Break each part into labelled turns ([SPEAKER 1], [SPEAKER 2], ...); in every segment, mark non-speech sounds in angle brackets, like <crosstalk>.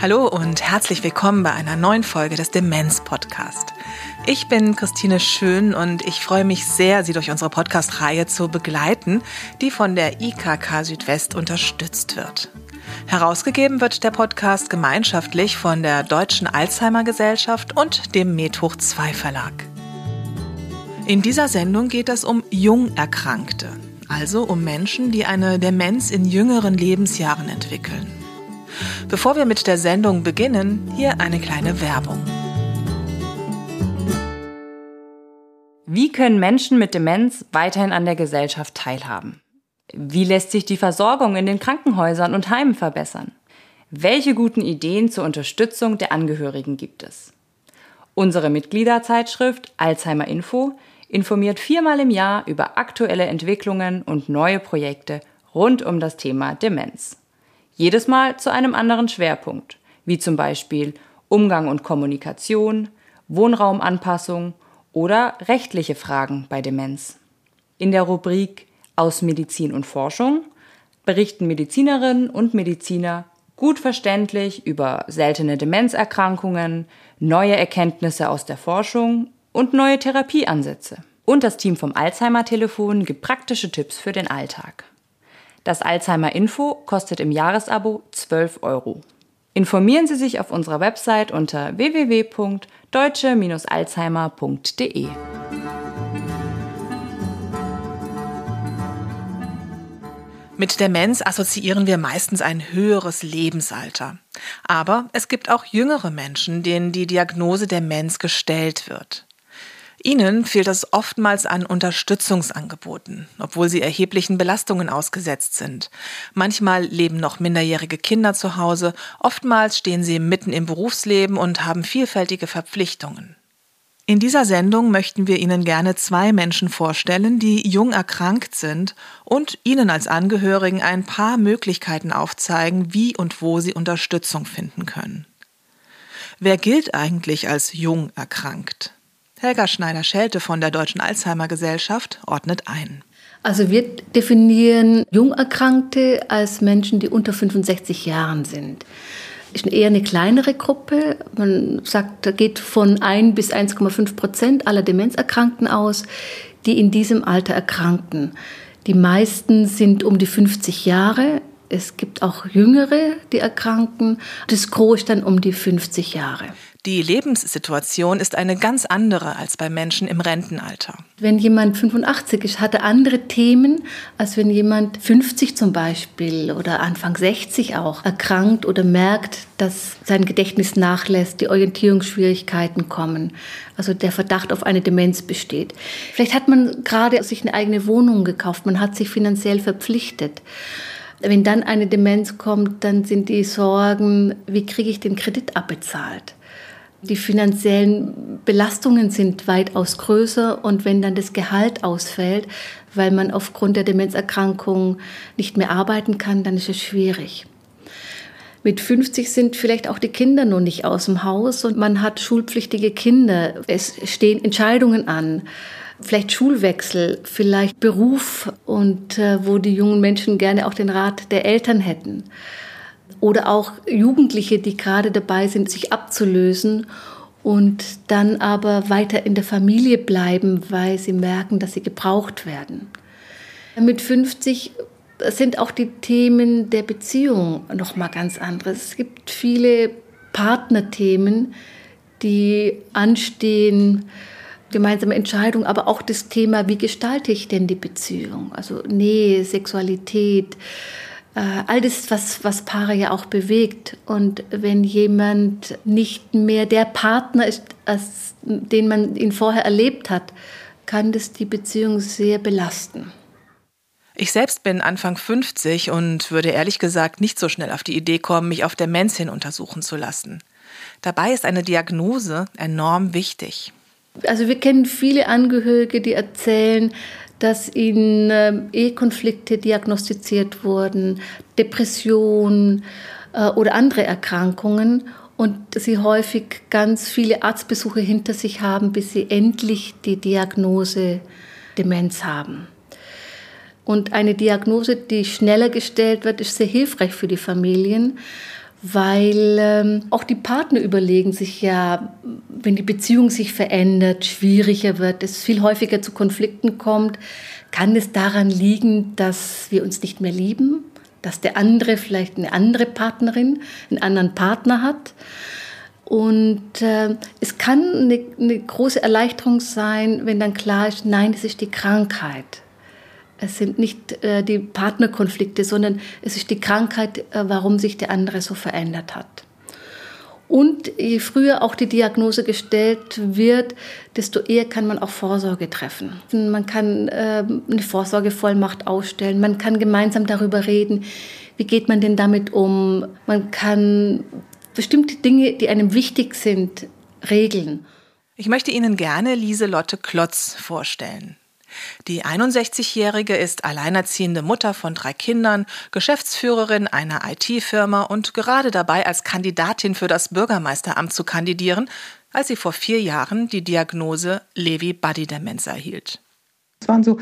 [SPEAKER 1] Hallo und herzlich willkommen bei einer neuen Folge des Demenz Podcast. Ich bin Christine Schön und ich freue mich sehr, Sie durch unsere Podcast-Reihe zu begleiten, die von der IKK Südwest unterstützt wird. Herausgegeben wird der Podcast gemeinschaftlich von der Deutschen Alzheimer Gesellschaft und dem Medhoch 2 Verlag. In dieser Sendung geht es um Jungerkrankte, also um Menschen, die eine Demenz in jüngeren Lebensjahren entwickeln. Bevor wir mit der Sendung beginnen, hier eine kleine Werbung.
[SPEAKER 2] Wie können Menschen mit Demenz weiterhin an der Gesellschaft teilhaben? Wie lässt sich die Versorgung in den Krankenhäusern und Heimen verbessern? Welche guten Ideen zur Unterstützung der Angehörigen gibt es? Unsere Mitgliederzeitschrift Alzheimer Info informiert viermal im Jahr über aktuelle Entwicklungen und neue Projekte rund um das Thema Demenz. Jedes Mal zu einem anderen Schwerpunkt, wie zum Beispiel Umgang und Kommunikation, Wohnraumanpassung oder rechtliche Fragen bei Demenz. In der Rubrik Aus Medizin und Forschung berichten Medizinerinnen und Mediziner gut verständlich über seltene Demenzerkrankungen, neue Erkenntnisse aus der Forschung und neue Therapieansätze. Und das Team vom Alzheimer-Telefon gibt praktische Tipps für den Alltag. Das Alzheimer Info kostet im Jahresabo 12 Euro. Informieren Sie sich auf unserer Website unter www.deutsche-alzheimer.de.
[SPEAKER 1] Mit Demenz assoziieren wir meistens ein höheres Lebensalter. Aber es gibt auch jüngere Menschen, denen die Diagnose Demenz gestellt wird. Ihnen fehlt es oftmals an Unterstützungsangeboten, obwohl sie erheblichen Belastungen ausgesetzt sind. Manchmal leben noch minderjährige Kinder zu Hause, oftmals stehen sie mitten im Berufsleben und haben vielfältige Verpflichtungen. In dieser Sendung möchten wir Ihnen gerne zwei Menschen vorstellen, die jung erkrankt sind und Ihnen als Angehörigen ein paar Möglichkeiten aufzeigen, wie und wo Sie Unterstützung finden können. Wer gilt eigentlich als jung erkrankt? Helga Schneider-Schelte von der Deutschen Alzheimer Gesellschaft ordnet ein.
[SPEAKER 3] Also wir definieren Jungerkrankte als Menschen, die unter 65 Jahren sind. Ist eher eine kleinere Gruppe. Man sagt, da geht von 1 bis 1,5 Prozent aller Demenzerkrankten aus, die in diesem Alter erkranken. Die meisten sind um die 50 Jahre. Es gibt auch Jüngere, die erkranken. Das Gros ist dann um die 50 Jahre.
[SPEAKER 1] Die Lebenssituation ist eine ganz andere als bei Menschen im Rentenalter.
[SPEAKER 3] Wenn jemand 85 ist, hat er andere Themen, als wenn jemand 50 zum Beispiel oder Anfang 60 auch erkrankt oder merkt, dass sein Gedächtnis nachlässt, die Orientierungsschwierigkeiten kommen, also der Verdacht auf eine Demenz besteht. Vielleicht hat man gerade sich eine eigene Wohnung gekauft, man hat sich finanziell verpflichtet. Wenn dann eine Demenz kommt, dann sind die Sorgen, wie kriege ich den Kredit abbezahlt? Die finanziellen Belastungen sind weitaus größer und wenn dann das Gehalt ausfällt, weil man aufgrund der Demenzerkrankung nicht mehr arbeiten kann, dann ist es schwierig. Mit 50 sind vielleicht auch die Kinder noch nicht aus dem Haus und man hat schulpflichtige Kinder. Es stehen Entscheidungen an. Vielleicht Schulwechsel, vielleicht Beruf und äh, wo die jungen Menschen gerne auch den Rat der Eltern hätten. Oder auch Jugendliche, die gerade dabei sind, sich abzulösen und dann aber weiter in der Familie bleiben, weil sie merken, dass sie gebraucht werden. Mit 50 sind auch die Themen der Beziehung noch mal ganz anderes. Es gibt viele Partnerthemen, die anstehen, gemeinsame Entscheidungen, aber auch das Thema, wie gestalte ich denn die Beziehung? Also Nähe, Sexualität, all das, was, was Paare ja auch bewegt. Und wenn jemand nicht mehr der Partner ist, als den man ihn vorher erlebt hat, kann das die Beziehung sehr belasten.
[SPEAKER 1] Ich selbst bin Anfang 50 und würde ehrlich gesagt nicht so schnell auf die Idee kommen, mich auf Demenz hin untersuchen zu lassen. Dabei ist eine Diagnose enorm wichtig.
[SPEAKER 3] Also wir kennen viele Angehörige, die erzählen, dass ihnen äh, Ehekonflikte diagnostiziert wurden, Depressionen äh, oder andere Erkrankungen. und sie häufig ganz viele Arztbesuche hinter sich haben, bis sie endlich die Diagnose Demenz haben. Und eine Diagnose, die schneller gestellt wird, ist sehr hilfreich für die Familien, weil ähm, auch die Partner überlegen sich ja, wenn die Beziehung sich verändert, schwieriger wird, es viel häufiger zu Konflikten kommt, kann es daran liegen, dass wir uns nicht mehr lieben, dass der andere vielleicht eine andere Partnerin, einen anderen Partner hat. Und äh, es kann eine, eine große Erleichterung sein, wenn dann klar ist, nein, es ist die Krankheit. Es sind nicht äh, die Partnerkonflikte, sondern es ist die Krankheit, äh, warum sich der andere so verändert hat. Und je früher auch die Diagnose gestellt wird, desto eher kann man auch Vorsorge treffen. Man kann äh, eine Vorsorgevollmacht ausstellen, man kann gemeinsam darüber reden, wie geht man denn damit um. Man kann bestimmte Dinge, die einem wichtig sind, regeln.
[SPEAKER 1] Ich möchte Ihnen gerne Lieselotte Klotz vorstellen. Die 61-Jährige ist alleinerziehende Mutter von drei Kindern, Geschäftsführerin einer IT-Firma und gerade dabei, als Kandidatin für das Bürgermeisteramt zu kandidieren, als sie vor vier Jahren die Diagnose Lewy-Body-Demenz erhielt.
[SPEAKER 4] Es waren so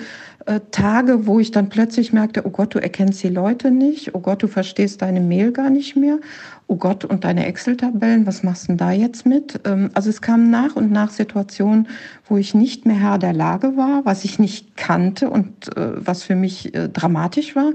[SPEAKER 4] äh, Tage, wo ich dann plötzlich merkte, oh Gott, du erkennst die Leute nicht, oh Gott, du verstehst deine Mail gar nicht mehr, oh Gott, und deine Excel-Tabellen, was machst du denn da jetzt mit? Ähm, also es kamen nach und nach Situationen, wo ich nicht mehr Herr der Lage war, was ich nicht kannte und äh, was für mich äh, dramatisch war.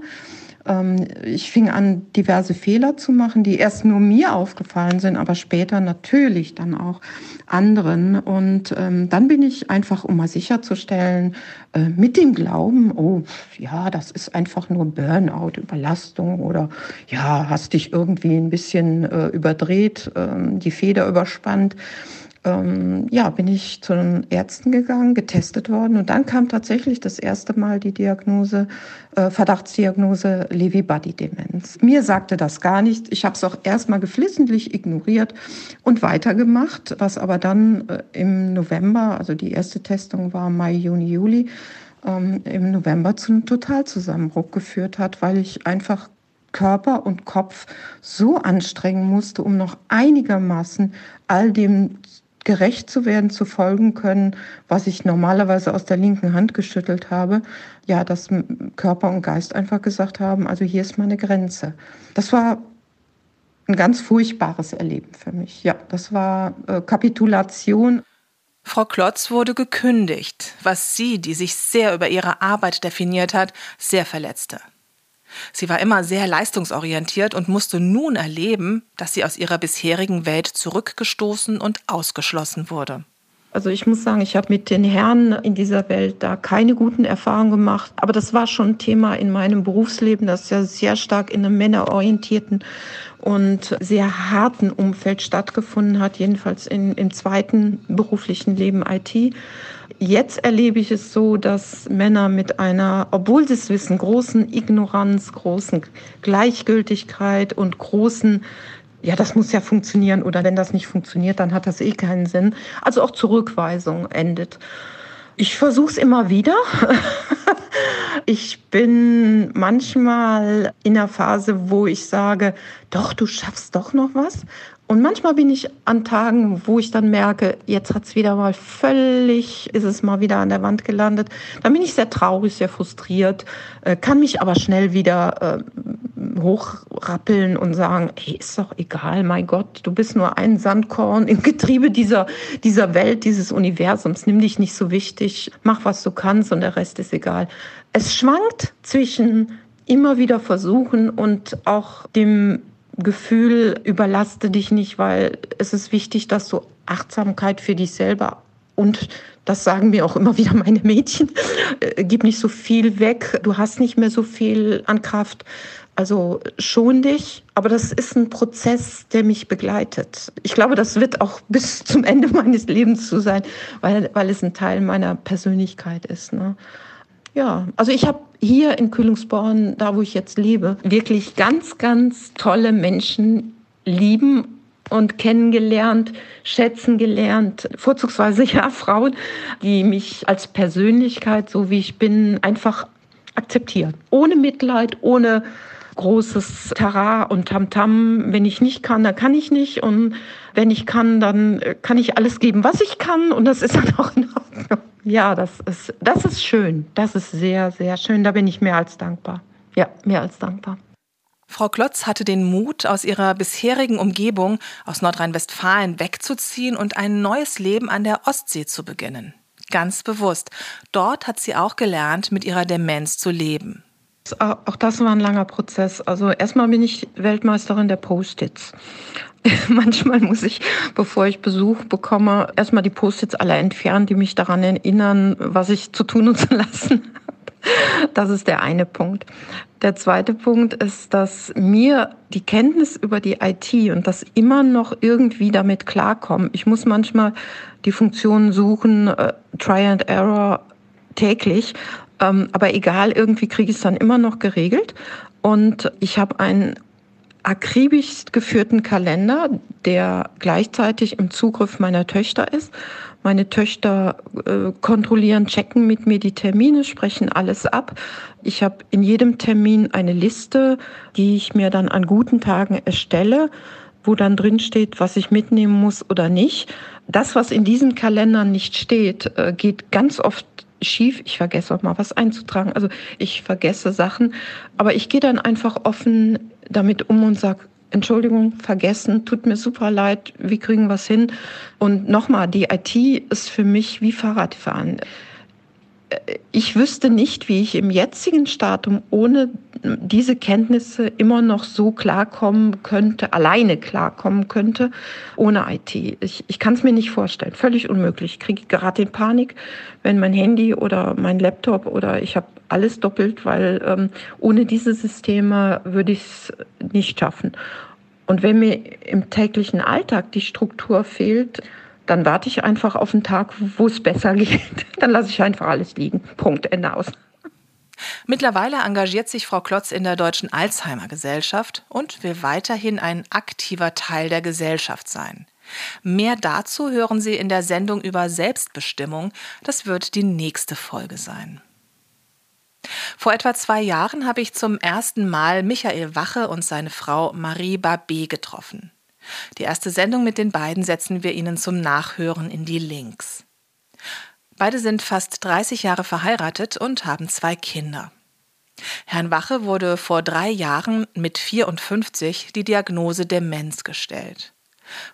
[SPEAKER 4] Ähm, ich fing an, diverse Fehler zu machen, die erst nur mir aufgefallen sind, aber später natürlich dann auch anderen. Und ähm, dann bin ich einfach, um mal sicherzustellen, äh, mit dem Glauben, oh ja, das ist einfach nur Burnout, Überlastung oder ja, hast dich irgendwie ein bisschen äh, überdreht, äh, die Feder überspannt ähm, ja, bin ich zu den Ärzten gegangen, getestet worden und dann kam tatsächlich das erste Mal die Diagnose, äh, Verdachtsdiagnose Lewy-Body-Demenz. Mir sagte das gar nicht. Ich habe es auch erstmal geflissentlich ignoriert und weitergemacht, was aber dann äh, im November, also die erste Testung war Mai, Juni, Juli, ähm, im November zu einem Totalzusammenbruch geführt hat, weil ich einfach Körper und Kopf so anstrengen musste, um noch einigermaßen all dem gerecht zu werden, zu folgen können, was ich normalerweise aus der linken Hand geschüttelt habe, ja, dass Körper und Geist einfach gesagt haben, also hier ist meine Grenze. Das war ein ganz furchtbares Erleben für mich. Ja, das war äh, Kapitulation.
[SPEAKER 1] Frau Klotz wurde gekündigt, was sie, die sich sehr über ihre Arbeit definiert hat, sehr verletzte. Sie war immer sehr leistungsorientiert und musste nun erleben, dass sie aus ihrer bisherigen Welt zurückgestoßen und ausgeschlossen wurde.
[SPEAKER 4] Also ich muss sagen, ich habe mit den Herren in dieser Welt da keine guten Erfahrungen gemacht. Aber das war schon ein Thema in meinem Berufsleben, das ja sehr stark in einem männerorientierten und sehr harten Umfeld stattgefunden hat, jedenfalls in, im zweiten beruflichen Leben IT. Jetzt erlebe ich es so, dass Männer mit einer, obwohl sie es wissen, großen Ignoranz, großen Gleichgültigkeit und großen ja, das muss ja funktionieren oder wenn das nicht funktioniert, dann hat das eh keinen Sinn. Also auch Zurückweisung endet. Ich versuche es immer wieder. <laughs> ich bin manchmal in der Phase, wo ich sage, doch, du schaffst doch noch was. Und manchmal bin ich an Tagen, wo ich dann merke, jetzt hat's wieder mal völlig, ist es mal wieder an der Wand gelandet. Dann bin ich sehr traurig, sehr frustriert, äh, kann mich aber schnell wieder äh, hochrappeln und sagen, hey, ist doch egal, mein Gott, du bist nur ein Sandkorn im Getriebe dieser, dieser Welt, dieses Universums. Nimm dich nicht so wichtig, mach, was du kannst und der Rest ist egal. Es schwankt zwischen immer wieder versuchen und auch dem Gefühl, überlaste dich nicht, weil es ist wichtig, dass du Achtsamkeit für dich selber und das sagen mir auch immer wieder meine Mädchen, äh, gib nicht so viel weg, du hast nicht mehr so viel an Kraft. Also schon dich, aber das ist ein Prozess, der mich begleitet. Ich glaube, das wird auch <laughs> bis zum Ende meines Lebens so sein, weil, weil es ein Teil meiner Persönlichkeit ist. Ne? Ja, also ich habe hier in Kühlungsborn, da wo ich jetzt lebe, wirklich ganz, ganz tolle Menschen lieben und kennengelernt, schätzen gelernt, vorzugsweise <laughs> ja Frauen, die mich als Persönlichkeit, so wie ich bin, einfach akzeptieren. Ohne Mitleid, ohne großes Tara und Tamtam. -Tam. Wenn ich nicht kann, dann kann ich nicht. Und wenn ich kann, dann kann ich alles geben, was ich kann. Und das ist <laughs> dann auch in Ordnung. Ja, das ist, das ist schön. Das ist sehr, sehr schön. Da bin ich mehr als dankbar. Ja, mehr als dankbar.
[SPEAKER 1] Frau Klotz hatte den Mut, aus ihrer bisherigen Umgebung aus Nordrhein-Westfalen wegzuziehen und ein neues Leben an der Ostsee zu beginnen. Ganz bewusst. Dort hat sie auch gelernt, mit ihrer Demenz zu leben.
[SPEAKER 4] Auch das war ein langer Prozess. Also erstmal bin ich Weltmeisterin der Post-its. <laughs> Manchmal muss ich, bevor ich Besuch bekomme, erstmal die Post-its alle entfernen, die mich daran erinnern, was ich zu tun und zu lassen habe. Das ist der eine Punkt. Der zweite Punkt ist, dass mir die Kenntnis über die IT und das immer noch irgendwie damit klarkommen. Ich muss manchmal die Funktionen suchen, äh, Try and Error täglich. Ähm, aber egal, irgendwie kriege ich es dann immer noch geregelt. Und ich habe einen akribisch geführten Kalender, der gleichzeitig im Zugriff meiner Töchter ist. Meine Töchter äh, kontrollieren, checken mit mir die Termine, sprechen alles ab. Ich habe in jedem Termin eine Liste, die ich mir dann an guten Tagen erstelle, wo dann drin steht, was ich mitnehmen muss oder nicht. Das, was in diesen Kalendern nicht steht, äh, geht ganz oft schief. Ich vergesse auch mal was einzutragen. Also ich vergesse Sachen, aber ich gehe dann einfach offen damit um und sage, Entschuldigung, vergessen, tut mir super leid, wir kriegen was hin. Und nochmal, die IT ist für mich wie Fahrradfahren ich wüsste nicht, wie ich im jetzigen Stadium ohne diese Kenntnisse immer noch so klarkommen könnte, alleine klarkommen könnte, ohne IT. Ich, ich kann es mir nicht vorstellen. Völlig unmöglich. Ich kriege gerade in Panik, wenn mein Handy oder mein Laptop oder ich habe alles doppelt, weil ähm, ohne diese Systeme würde ich es nicht schaffen. Und wenn mir im täglichen Alltag die Struktur fehlt, dann warte ich einfach auf einen Tag, wo es besser <laughs> geht. Dann lasse ich einfach alles liegen. Punkt, Ende aus.
[SPEAKER 1] Mittlerweile engagiert sich Frau Klotz in der Deutschen Alzheimer Gesellschaft und will weiterhin ein aktiver Teil der Gesellschaft sein. Mehr dazu hören Sie in der Sendung über Selbstbestimmung. Das wird die nächste Folge sein. Vor etwa zwei Jahren habe ich zum ersten Mal Michael Wache und seine Frau Marie Babé getroffen. Die erste Sendung mit den beiden setzen wir Ihnen zum Nachhören in die Links. Beide sind fast 30 Jahre verheiratet und haben zwei Kinder. Herrn Wache wurde vor drei Jahren mit 54 die Diagnose Demenz gestellt.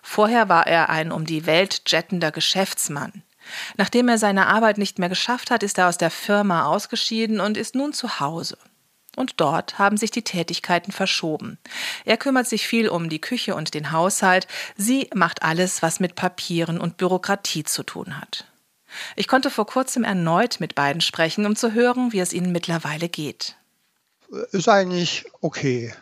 [SPEAKER 1] Vorher war er ein um die Welt jettender Geschäftsmann. Nachdem er seine Arbeit nicht mehr geschafft hat, ist er aus der Firma ausgeschieden und ist nun zu Hause. Und dort haben sich die Tätigkeiten verschoben. Er kümmert sich viel um die Küche und den Haushalt, sie macht alles, was mit Papieren und Bürokratie zu tun hat. Ich konnte vor kurzem erneut mit beiden sprechen, um zu hören, wie es ihnen mittlerweile geht.
[SPEAKER 5] Ist eigentlich okay.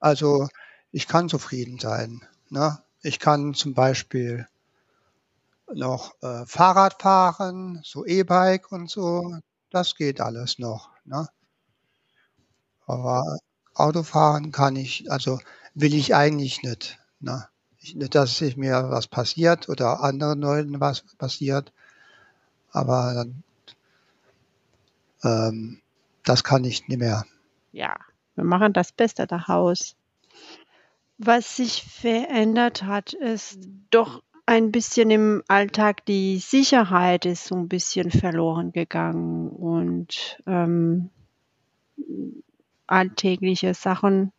[SPEAKER 5] Also ich kann zufrieden sein. Ne? Ich kann zum Beispiel noch äh, Fahrrad fahren, so E-Bike und so. Das geht alles noch. Ne? Aber Autofahren kann ich also will ich eigentlich nicht, ne? Ich nicht, dass sich mir was passiert oder anderen Leuten was passiert, aber dann ähm, das kann ich nicht mehr.
[SPEAKER 6] Ja, wir machen das Beste daraus. Was sich verändert hat, ist doch ein bisschen im Alltag die Sicherheit ist so ein bisschen verloren gegangen und ähm, alltägliche Sachen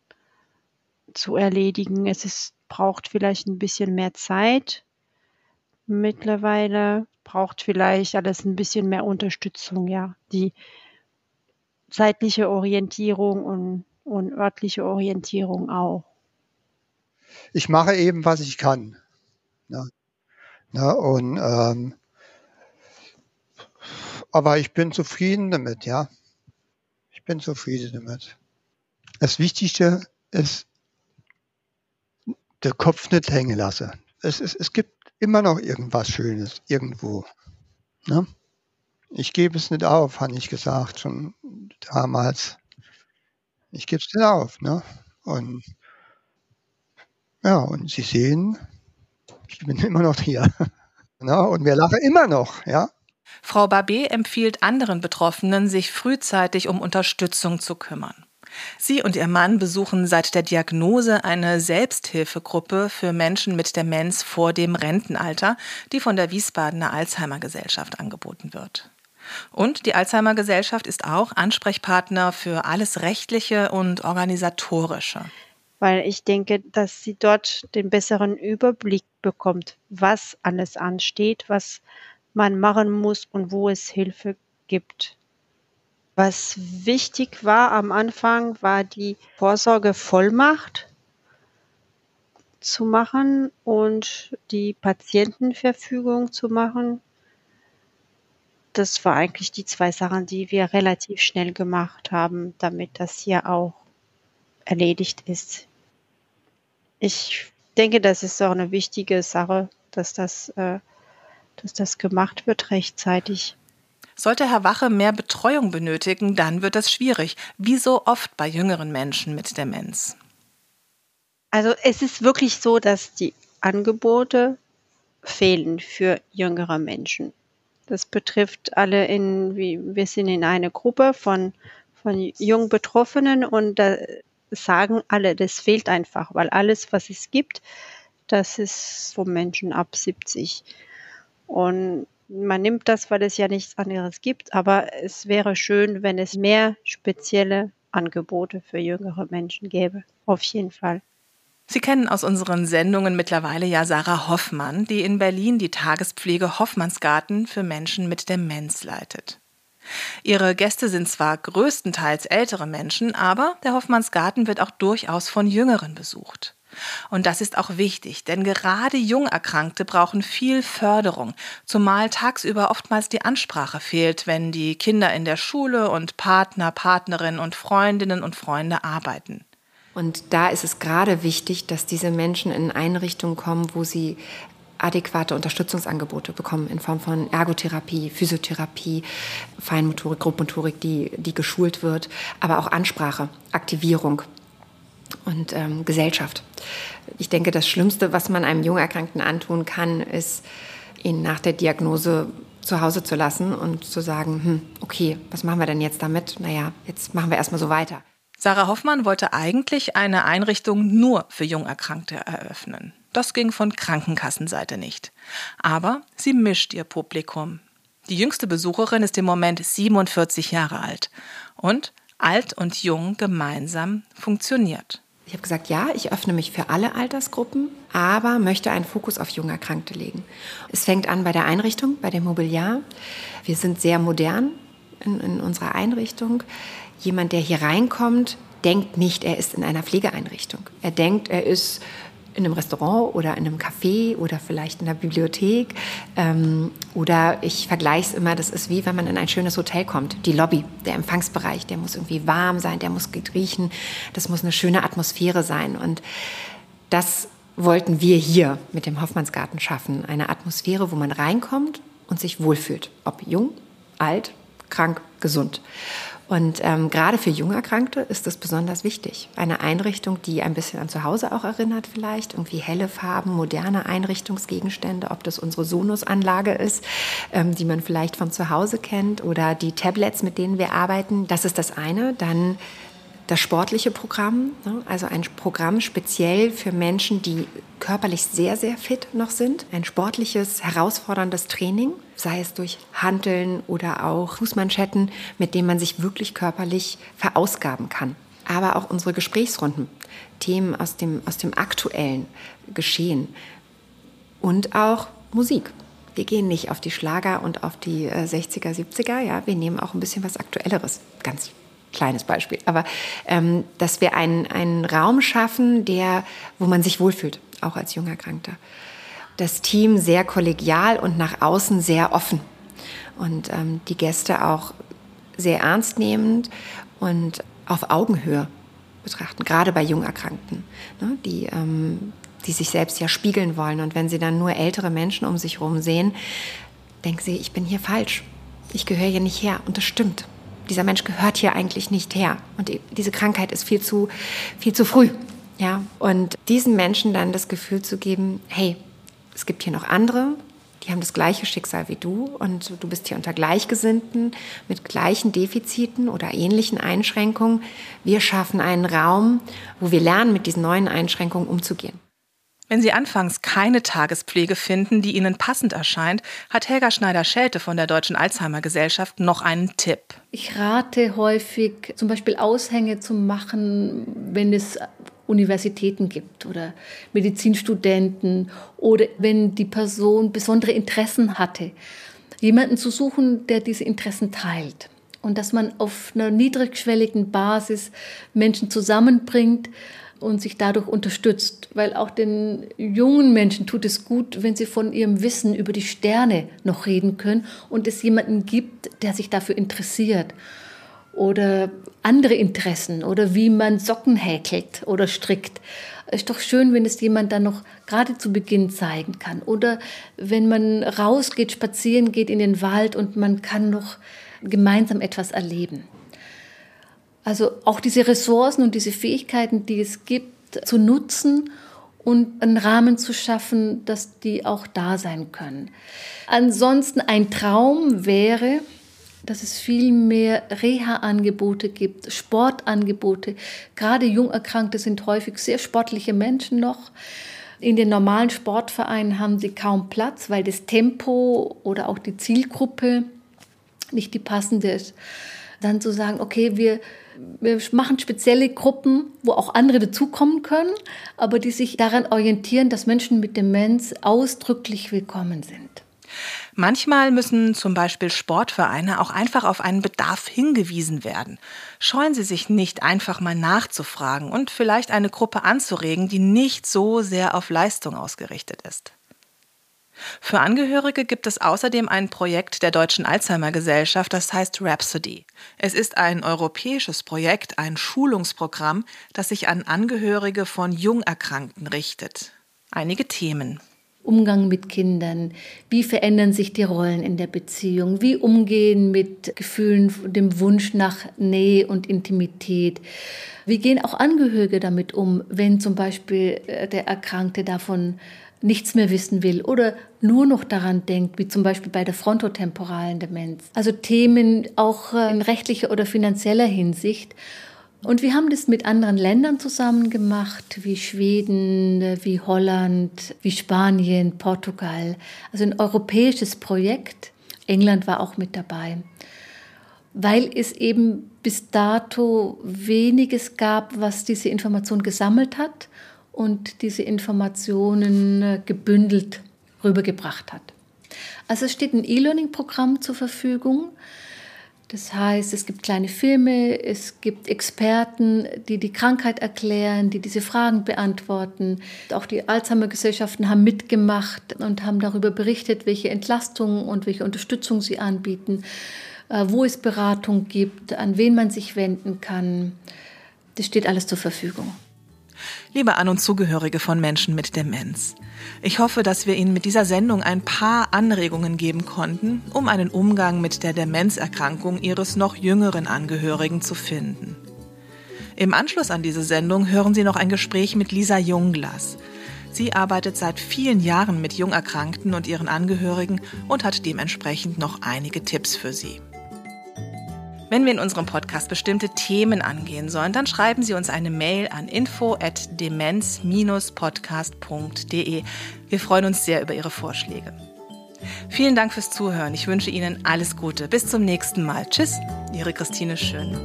[SPEAKER 6] zu erledigen. Es ist, braucht vielleicht ein bisschen mehr Zeit. Mittlerweile braucht vielleicht alles ein bisschen mehr Unterstützung, ja. Die zeitliche Orientierung und, und örtliche Orientierung auch.
[SPEAKER 5] Ich mache eben, was ich kann. Ja. Ja, und ähm, aber ich bin zufrieden damit, ja bin zufrieden damit. Das Wichtigste ist, der Kopf nicht hängen lassen. Es, es, es gibt immer noch irgendwas Schönes irgendwo. Ne? Ich gebe es nicht auf, habe ich gesagt, schon damals. Ich gebe es nicht auf. Ne? Und ja, und Sie sehen, ich bin immer noch hier. <laughs> ne? Und wir lachen immer noch, ja.
[SPEAKER 1] Frau Babé empfiehlt anderen Betroffenen, sich frühzeitig um Unterstützung zu kümmern. Sie und ihr Mann besuchen seit der Diagnose eine Selbsthilfegruppe für Menschen mit Demenz vor dem Rentenalter, die von der Wiesbadener Alzheimer Gesellschaft angeboten wird. Und die Alzheimer Gesellschaft ist auch Ansprechpartner für alles Rechtliche und Organisatorische.
[SPEAKER 6] Weil ich denke, dass sie dort den besseren Überblick bekommt, was alles ansteht, was man machen muss und wo es Hilfe gibt. Was wichtig war am Anfang, war die Vorsorgevollmacht zu machen und die Patientenverfügung zu machen. Das war eigentlich die zwei Sachen, die wir relativ schnell gemacht haben, damit das hier auch erledigt ist. Ich denke, das ist auch eine wichtige Sache, dass das, äh, dass das gemacht wird rechtzeitig.
[SPEAKER 1] Sollte Herr Wache mehr Betreuung benötigen, dann wird das schwierig, wie so oft bei jüngeren Menschen mit Demenz.
[SPEAKER 6] Also es ist wirklich so, dass die Angebote fehlen für jüngere Menschen. Das betrifft alle in, wie, wir sind in einer Gruppe von, von jungen Betroffenen und da sagen alle, das fehlt einfach, weil alles, was es gibt, das ist von Menschen ab 70. Und man nimmt das, weil es ja nichts anderes gibt, aber es wäre schön, wenn es mehr spezielle Angebote für jüngere Menschen gäbe. Auf jeden Fall.
[SPEAKER 1] Sie kennen aus unseren Sendungen mittlerweile ja Sarah Hoffmann, die in Berlin die Tagespflege Hoffmannsgarten für Menschen mit Demenz leitet. Ihre Gäste sind zwar größtenteils ältere Menschen, aber der Hoffmannsgarten wird auch durchaus von Jüngeren besucht. Und das ist auch wichtig, denn gerade Jungerkrankte brauchen viel Förderung, zumal tagsüber oftmals die Ansprache fehlt, wenn die Kinder in der Schule und Partner, Partnerinnen und Freundinnen und Freunde arbeiten.
[SPEAKER 7] Und da ist es gerade wichtig, dass diese Menschen in Einrichtungen kommen, wo sie adäquate Unterstützungsangebote bekommen in Form von Ergotherapie, Physiotherapie, Feinmotorik, Grobmotorik, die, die geschult wird, aber auch Ansprache, Aktivierung und ähm, Gesellschaft. Ich denke, das Schlimmste, was man einem Jungerkrankten antun kann, ist, ihn nach der Diagnose zu Hause zu lassen und zu sagen, hm, okay, was machen wir denn jetzt damit? Naja, jetzt machen wir erstmal so weiter.
[SPEAKER 1] Sarah Hoffmann wollte eigentlich eine Einrichtung nur für Jungerkrankte eröffnen. Das ging von Krankenkassenseite nicht. Aber sie mischt ihr Publikum. Die jüngste Besucherin ist im Moment 47 Jahre alt und alt und jung gemeinsam funktioniert.
[SPEAKER 7] Ich habe gesagt, ja, ich öffne mich für alle Altersgruppen, aber möchte einen Fokus auf junge Erkrankte legen. Es fängt an bei der Einrichtung, bei dem Mobiliar. Wir sind sehr modern in, in unserer Einrichtung. Jemand, der hier reinkommt, denkt nicht, er ist in einer Pflegeeinrichtung. Er denkt, er ist in einem Restaurant oder in einem Café oder vielleicht in der Bibliothek. Ähm, oder ich vergleiche es immer, das ist wie wenn man in ein schönes Hotel kommt. Die Lobby, der Empfangsbereich, der muss irgendwie warm sein, der muss riechen, das muss eine schöne Atmosphäre sein. Und das wollten wir hier mit dem Hoffmannsgarten schaffen. Eine Atmosphäre, wo man reinkommt und sich wohlfühlt. Ob jung, alt, krank, gesund. Und ähm, gerade für junge Erkrankte ist das besonders wichtig. Eine Einrichtung, die ein bisschen an zu Hause auch erinnert vielleicht, irgendwie helle Farben, moderne Einrichtungsgegenstände, ob das unsere Sonos-Anlage ist, ähm, die man vielleicht von zu Hause kennt, oder die Tablets, mit denen wir arbeiten. Das ist das eine. Dann das sportliche Programm, ne? also ein Programm speziell für Menschen, die körperlich sehr, sehr fit noch sind. Ein sportliches, herausforderndes Training, sei es durch Handeln oder auch Fußmanschetten, mit denen man sich wirklich körperlich verausgaben kann. Aber auch unsere Gesprächsrunden, Themen aus dem, aus dem aktuellen Geschehen und auch Musik. Wir gehen nicht auf die Schlager und auf die 60er, äh, 70er, ja, wir nehmen auch ein bisschen was Aktuelleres, ganz kleines Beispiel, aber ähm, dass wir einen, einen Raum schaffen, der, wo man sich wohlfühlt, auch als junger Erkrankter. Das Team sehr kollegial und nach außen sehr offen und ähm, die Gäste auch sehr ernst nehmend und auf Augenhöhe betrachten, gerade bei Jungerkrankten, ne, die, ähm, die sich selbst ja spiegeln wollen. Und wenn sie dann nur ältere Menschen um sich herum sehen, denken sie, ich bin hier falsch, ich gehöre hier nicht her. Und das stimmt dieser Mensch gehört hier eigentlich nicht her. Und diese Krankheit ist viel zu, viel zu früh. Ja, und diesen Menschen dann das Gefühl zu geben, hey, es gibt hier noch andere, die haben das gleiche Schicksal wie du und du bist hier unter Gleichgesinnten mit gleichen Defiziten oder ähnlichen Einschränkungen. Wir schaffen einen Raum, wo wir lernen, mit diesen neuen Einschränkungen umzugehen.
[SPEAKER 1] Wenn Sie anfangs keine Tagespflege finden, die Ihnen passend erscheint, hat Helga Schneider-Schelte von der Deutschen Alzheimer Gesellschaft noch einen Tipp.
[SPEAKER 3] Ich rate häufig, zum Beispiel Aushänge zu machen, wenn es Universitäten gibt oder Medizinstudenten oder wenn die Person besondere Interessen hatte. Jemanden zu suchen, der diese Interessen teilt. Und dass man auf einer niedrigschwelligen Basis Menschen zusammenbringt, und sich dadurch unterstützt, weil auch den jungen Menschen tut es gut, wenn sie von ihrem Wissen über die Sterne noch reden können und es jemanden gibt, der sich dafür interessiert oder andere Interessen oder wie man Socken häkelt oder strickt. Es ist doch schön, wenn es jemand dann noch gerade zu Beginn zeigen kann. Oder wenn man rausgeht, spazieren geht in den Wald und man kann noch gemeinsam etwas erleben. Also auch diese Ressourcen und diese Fähigkeiten, die es gibt, zu nutzen und einen Rahmen zu schaffen, dass die auch da sein können. Ansonsten ein Traum wäre, dass es viel mehr Reha-Angebote gibt, Sportangebote. Gerade Jungerkrankte sind häufig sehr sportliche Menschen noch. In den normalen Sportvereinen haben sie kaum Platz, weil das Tempo oder auch die Zielgruppe nicht die passende ist. Dann zu sagen, okay, wir wir machen spezielle Gruppen, wo auch andere dazukommen können, aber die sich daran orientieren, dass Menschen mit Demenz ausdrücklich willkommen sind.
[SPEAKER 1] Manchmal müssen zum Beispiel Sportvereine auch einfach auf einen Bedarf hingewiesen werden. Scheuen Sie sich nicht, einfach mal nachzufragen und vielleicht eine Gruppe anzuregen, die nicht so sehr auf Leistung ausgerichtet ist. Für Angehörige gibt es außerdem ein Projekt der Deutschen Alzheimer Gesellschaft, das heißt Rhapsody. Es ist ein europäisches Projekt, ein Schulungsprogramm, das sich an Angehörige von Jungerkrankten richtet. Einige Themen.
[SPEAKER 3] Umgang mit Kindern, wie verändern sich die Rollen in der Beziehung, wie umgehen mit Gefühlen, dem Wunsch nach Nähe und Intimität. Wie gehen auch Angehörige damit um, wenn zum Beispiel äh, der Erkrankte davon nichts mehr wissen will oder nur noch daran denkt, wie zum Beispiel bei der frontotemporalen Demenz. Also Themen auch äh, in rechtlicher oder finanzieller Hinsicht. Und wir haben das mit anderen Ländern zusammen gemacht, wie Schweden, wie Holland, wie Spanien, Portugal. Also ein europäisches Projekt. England war auch mit dabei. Weil es eben bis dato weniges gab, was diese Information gesammelt hat und diese Informationen äh, gebündelt rübergebracht hat. Also es steht ein E-Learning-Programm zur Verfügung. Das heißt, es gibt kleine Filme, es gibt Experten, die die Krankheit erklären, die diese Fragen beantworten. Auch die Alzheimer-Gesellschaften haben mitgemacht und haben darüber berichtet, welche Entlastung und welche Unterstützung sie anbieten, äh, wo es Beratung gibt, an wen man sich wenden kann. Das steht alles zur Verfügung
[SPEAKER 1] liebe An- und Zugehörige von Menschen mit Demenz. Ich hoffe, dass wir Ihnen mit dieser Sendung ein paar Anregungen geben konnten, um einen Umgang mit der Demenzerkrankung Ihres noch jüngeren Angehörigen zu finden. Im Anschluss an diese Sendung hören Sie noch ein Gespräch mit Lisa Jungglas. Sie arbeitet seit vielen Jahren mit Jungerkrankten und ihren Angehörigen und hat dementsprechend noch einige Tipps für Sie. Wenn wir in unserem Podcast bestimmte Themen angehen sollen, dann schreiben Sie uns eine Mail an info@demenz-podcast.de. Wir freuen uns sehr über Ihre Vorschläge. Vielen Dank fürs Zuhören. Ich wünsche Ihnen alles Gute. Bis zum nächsten Mal. Tschüss, Ihre Christine Schön.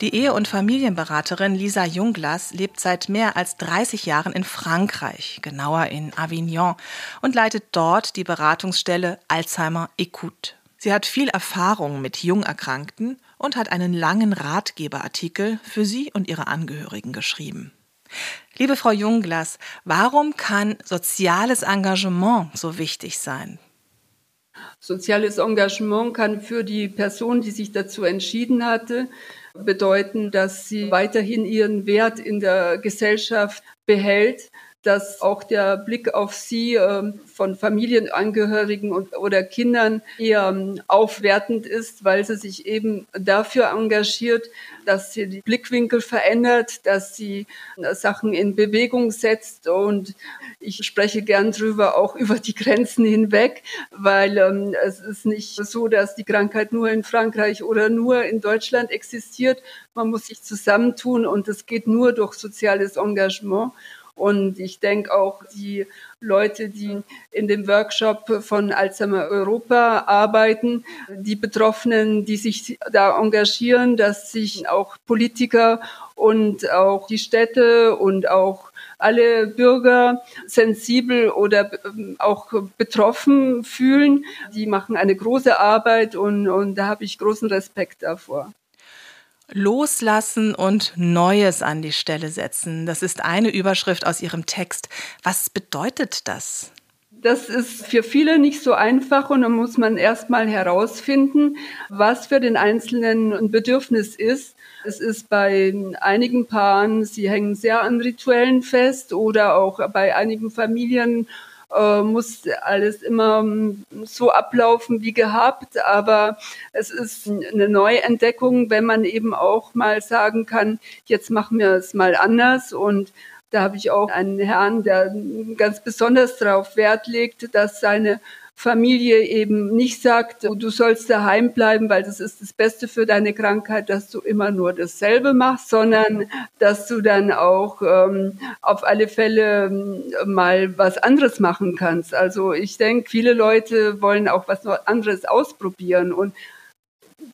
[SPEAKER 1] Die Ehe- und Familienberaterin Lisa Jungglas lebt seit mehr als 30 Jahren in Frankreich, genauer in Avignon, und leitet dort die Beratungsstelle Alzheimer Écoute. Sie hat viel Erfahrung mit Jungerkrankten und hat einen langen Ratgeberartikel für sie und ihre Angehörigen geschrieben. Liebe Frau Jungglas, warum kann soziales Engagement so wichtig sein?
[SPEAKER 8] Soziales Engagement kann für die Person, die sich dazu entschieden hatte, bedeuten, dass sie weiterhin ihren Wert in der Gesellschaft behält, dass auch der Blick auf sie äh, von Familienangehörigen oder Kindern eher ähm, aufwertend ist, weil sie sich eben dafür engagiert, dass sie die Blickwinkel verändert, dass sie äh, Sachen in Bewegung setzt und ich spreche gern drüber, auch <laughs> über die Grenzen hinweg, weil ähm, es ist nicht so, dass die Krankheit nur in Frankreich oder nur in Deutschland existiert. Man muss sich zusammentun und es geht nur durch soziales Engagement. Und ich denke auch, die Leute, die in dem Workshop von Alzheimer Europa arbeiten, die Betroffenen, die sich da engagieren, dass sich auch Politiker und auch die Städte und auch alle Bürger sensibel oder ähm, auch betroffen fühlen. Die machen eine große Arbeit und, und da habe ich großen Respekt davor.
[SPEAKER 1] Loslassen und Neues an die Stelle setzen. Das ist eine Überschrift aus Ihrem Text. Was bedeutet das?
[SPEAKER 8] Das ist für viele nicht so einfach und dann muss man erstmal herausfinden, was für den Einzelnen ein Bedürfnis ist. Es ist bei einigen Paaren, sie hängen sehr an Rituellen fest oder auch bei einigen Familien äh, muss alles immer ähm, so ablaufen wie gehabt. Aber es ist eine Neuentdeckung, wenn man eben auch mal sagen kann, jetzt machen wir es mal anders und da habe ich auch einen Herrn, der ganz besonders darauf Wert legt, dass seine Familie eben nicht sagt, du sollst daheim bleiben, weil das ist das Beste für deine Krankheit, dass du immer nur dasselbe machst, sondern dass du dann auch ähm, auf alle Fälle ähm, mal was anderes machen kannst. Also ich denke, viele Leute wollen auch was anderes ausprobieren und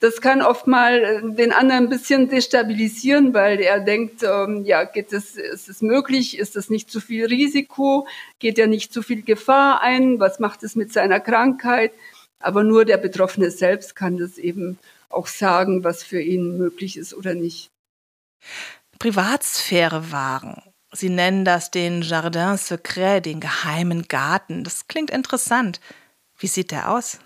[SPEAKER 8] das kann oft mal äh, den anderen ein bisschen destabilisieren, weil er denkt, ähm, ja, geht es, ist es möglich? Ist es nicht zu viel Risiko? Geht er nicht zu viel Gefahr ein? Was macht es mit seiner Krankheit? Aber nur der Betroffene selbst kann das eben auch sagen, was für ihn möglich ist oder nicht.
[SPEAKER 1] Privatsphäre wahren. Sie nennen das den Jardin Secret, den geheimen Garten. Das klingt interessant. Wie sieht der aus?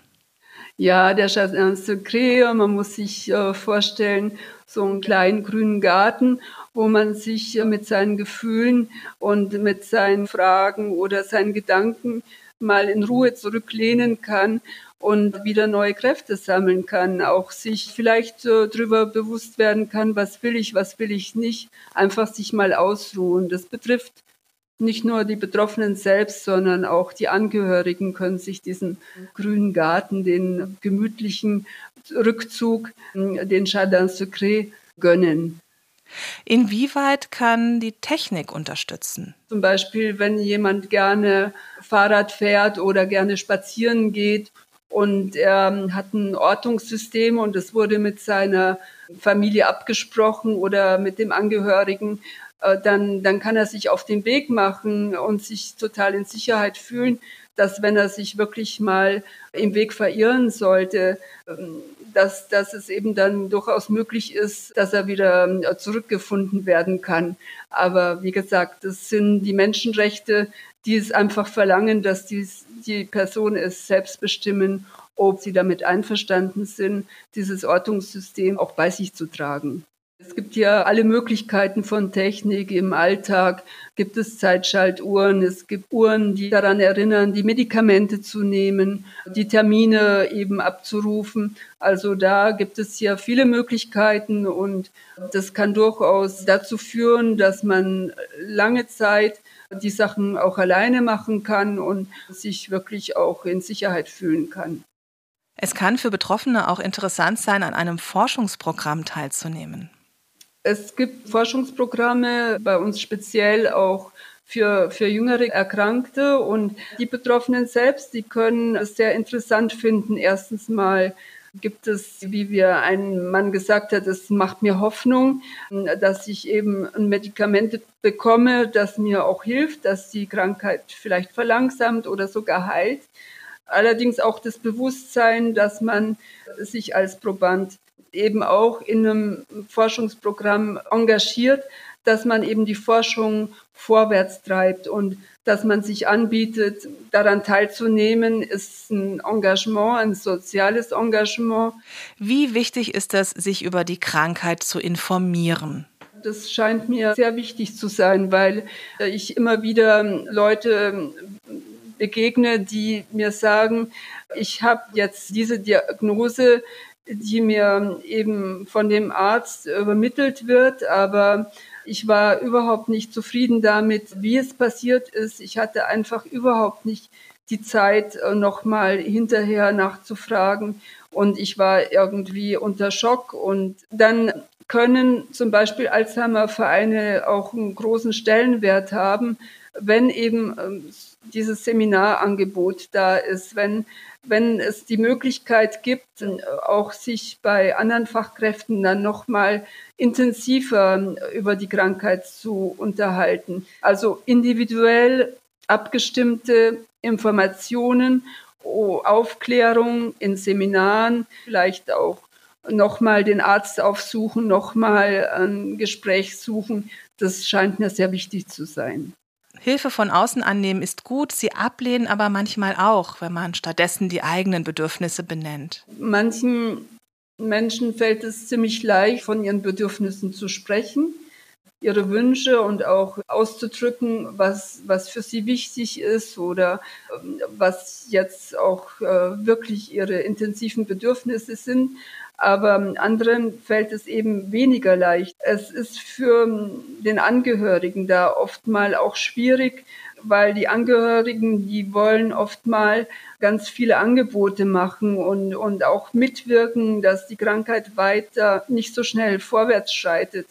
[SPEAKER 8] Ja, der Jardin Secret, man muss sich äh, vorstellen, so einen kleinen grünen Garten, wo man sich äh, mit seinen Gefühlen und mit seinen Fragen oder seinen Gedanken mal in Ruhe zurücklehnen kann und wieder neue Kräfte sammeln kann, auch sich vielleicht äh, darüber bewusst werden kann, was will ich, was will ich nicht, einfach sich mal ausruhen. Das betrifft nicht nur die Betroffenen selbst, sondern auch die Angehörigen können sich diesen grünen Garten, den gemütlichen Rückzug, den Jardin Secret gönnen.
[SPEAKER 1] Inwieweit kann die Technik unterstützen?
[SPEAKER 8] Zum Beispiel, wenn jemand gerne Fahrrad fährt oder gerne spazieren geht und er hat ein Ortungssystem und es wurde mit seiner Familie abgesprochen oder mit dem Angehörigen, dann, dann kann er sich auf den Weg machen und sich total in Sicherheit fühlen, dass wenn er sich wirklich mal im Weg verirren sollte, ähm, dass, dass es eben dann durchaus möglich ist, dass er wieder äh, zurückgefunden werden kann. Aber wie gesagt, das sind die Menschenrechte, die es einfach verlangen, dass dies, die Person es selbst bestimmen, ob sie damit einverstanden sind, dieses Ortungssystem auch bei sich zu tragen. Es gibt ja alle Möglichkeiten von Technik im Alltag. Gibt es Zeitschaltuhren, es gibt Uhren, die daran erinnern, die Medikamente zu nehmen, die Termine eben abzurufen. Also da gibt es ja viele Möglichkeiten und das kann durchaus dazu führen, dass man lange Zeit die Sachen auch alleine machen kann und sich wirklich auch in Sicherheit fühlen kann.
[SPEAKER 1] Es kann für Betroffene auch interessant sein, an einem Forschungsprogramm teilzunehmen.
[SPEAKER 8] Es gibt Forschungsprogramme bei uns speziell auch für, für jüngere Erkrankte und die Betroffenen selbst, die können es sehr interessant finden. Erstens mal gibt es, wie wir ein Mann gesagt hat, es macht mir Hoffnung, dass ich eben ein Medikament bekomme, das mir auch hilft, dass die Krankheit vielleicht verlangsamt oder sogar heilt. Allerdings auch das Bewusstsein, dass man sich als Proband eben auch in einem Forschungsprogramm engagiert, dass man eben die Forschung vorwärts treibt und dass man sich anbietet, daran teilzunehmen, ist ein Engagement, ein soziales Engagement.
[SPEAKER 1] Wie wichtig ist es, sich über die Krankheit zu informieren?
[SPEAKER 8] Das scheint mir sehr wichtig zu sein, weil ich immer wieder Leute begegne, die mir sagen, ich habe jetzt diese Diagnose, die mir eben von dem Arzt übermittelt wird, aber ich war überhaupt nicht zufrieden damit, wie es passiert ist. Ich hatte einfach überhaupt nicht die Zeit, nochmal hinterher nachzufragen. Und ich war irgendwie unter Schock. Und dann können zum Beispiel Alzheimer-Vereine auch einen großen Stellenwert haben, wenn eben ähm, dieses Seminarangebot da ist, wenn wenn es die Möglichkeit gibt, auch sich bei anderen Fachkräften dann nochmal intensiver über die Krankheit zu unterhalten. Also individuell abgestimmte Informationen, Aufklärung in Seminaren, vielleicht auch nochmal den Arzt aufsuchen, nochmal ein Gespräch suchen. Das scheint mir sehr wichtig zu sein.
[SPEAKER 1] Hilfe von außen annehmen ist gut, sie ablehnen aber manchmal auch, wenn man stattdessen die eigenen Bedürfnisse benennt.
[SPEAKER 8] Manchen Menschen fällt es ziemlich leicht, von ihren Bedürfnissen zu sprechen, ihre Wünsche und auch auszudrücken, was, was für sie wichtig ist oder ähm, was jetzt auch äh, wirklich ihre intensiven Bedürfnisse sind aber anderen fällt es eben weniger leicht. Es ist für den Angehörigen da oft mal auch schwierig, weil die Angehörigen, die wollen oft mal ganz viele Angebote machen und, und auch mitwirken, dass die Krankheit weiter nicht so schnell vorwärts schreitet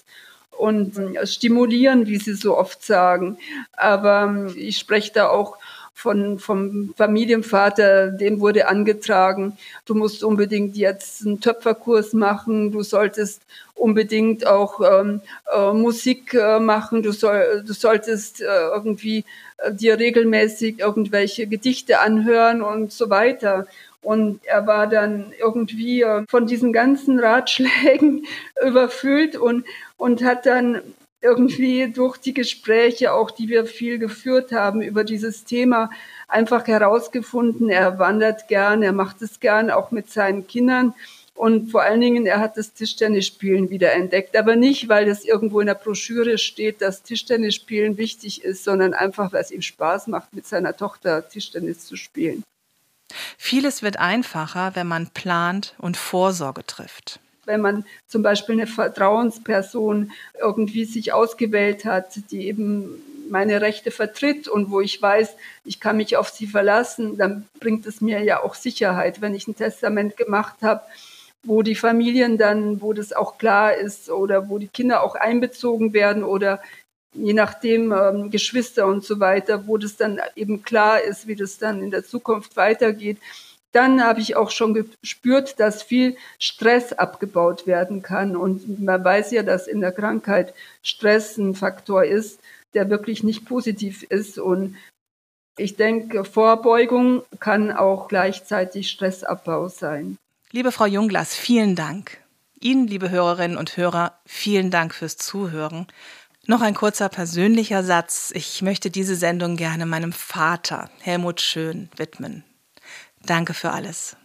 [SPEAKER 8] und stimulieren, wie sie so oft sagen. Aber ich spreche da auch von, vom Familienvater, dem wurde angetragen, du musst unbedingt jetzt einen Töpferkurs machen, du solltest unbedingt auch ähm, äh, Musik äh, machen, du, soll, du solltest äh, irgendwie äh, dir regelmäßig irgendwelche Gedichte anhören und so weiter. Und er war dann irgendwie äh, von diesen ganzen Ratschlägen <laughs> überfüllt und, und hat dann irgendwie durch die Gespräche, auch die wir viel geführt haben über dieses Thema, einfach herausgefunden, er wandert gern, er macht es gern, auch mit seinen Kindern. Und vor allen Dingen, er hat das Tischtennisspielen wieder entdeckt. Aber nicht, weil es irgendwo in der Broschüre steht, dass Tischtennisspielen wichtig ist, sondern einfach, weil es ihm Spaß macht, mit seiner Tochter Tischtennis zu spielen.
[SPEAKER 1] Vieles wird einfacher, wenn man plant und Vorsorge trifft
[SPEAKER 8] wenn man zum Beispiel eine Vertrauensperson irgendwie sich ausgewählt hat, die eben meine Rechte vertritt und wo ich weiß, ich kann mich auf sie verlassen, dann bringt es mir ja auch Sicherheit, wenn ich ein Testament gemacht habe, wo die Familien dann, wo das auch klar ist oder wo die Kinder auch einbezogen werden oder je nachdem ähm, Geschwister und so weiter, wo das dann eben klar ist, wie das dann in der Zukunft weitergeht dann habe ich auch schon gespürt, dass viel Stress abgebaut werden kann. Und man weiß ja, dass in der Krankheit Stress ein Faktor ist, der wirklich nicht positiv ist. Und ich denke, Vorbeugung kann auch gleichzeitig Stressabbau sein.
[SPEAKER 1] Liebe Frau Junglas, vielen Dank. Ihnen, liebe Hörerinnen und Hörer, vielen Dank fürs Zuhören. Noch ein kurzer persönlicher Satz. Ich möchte diese Sendung gerne meinem Vater, Helmut Schön, widmen. Danke für alles.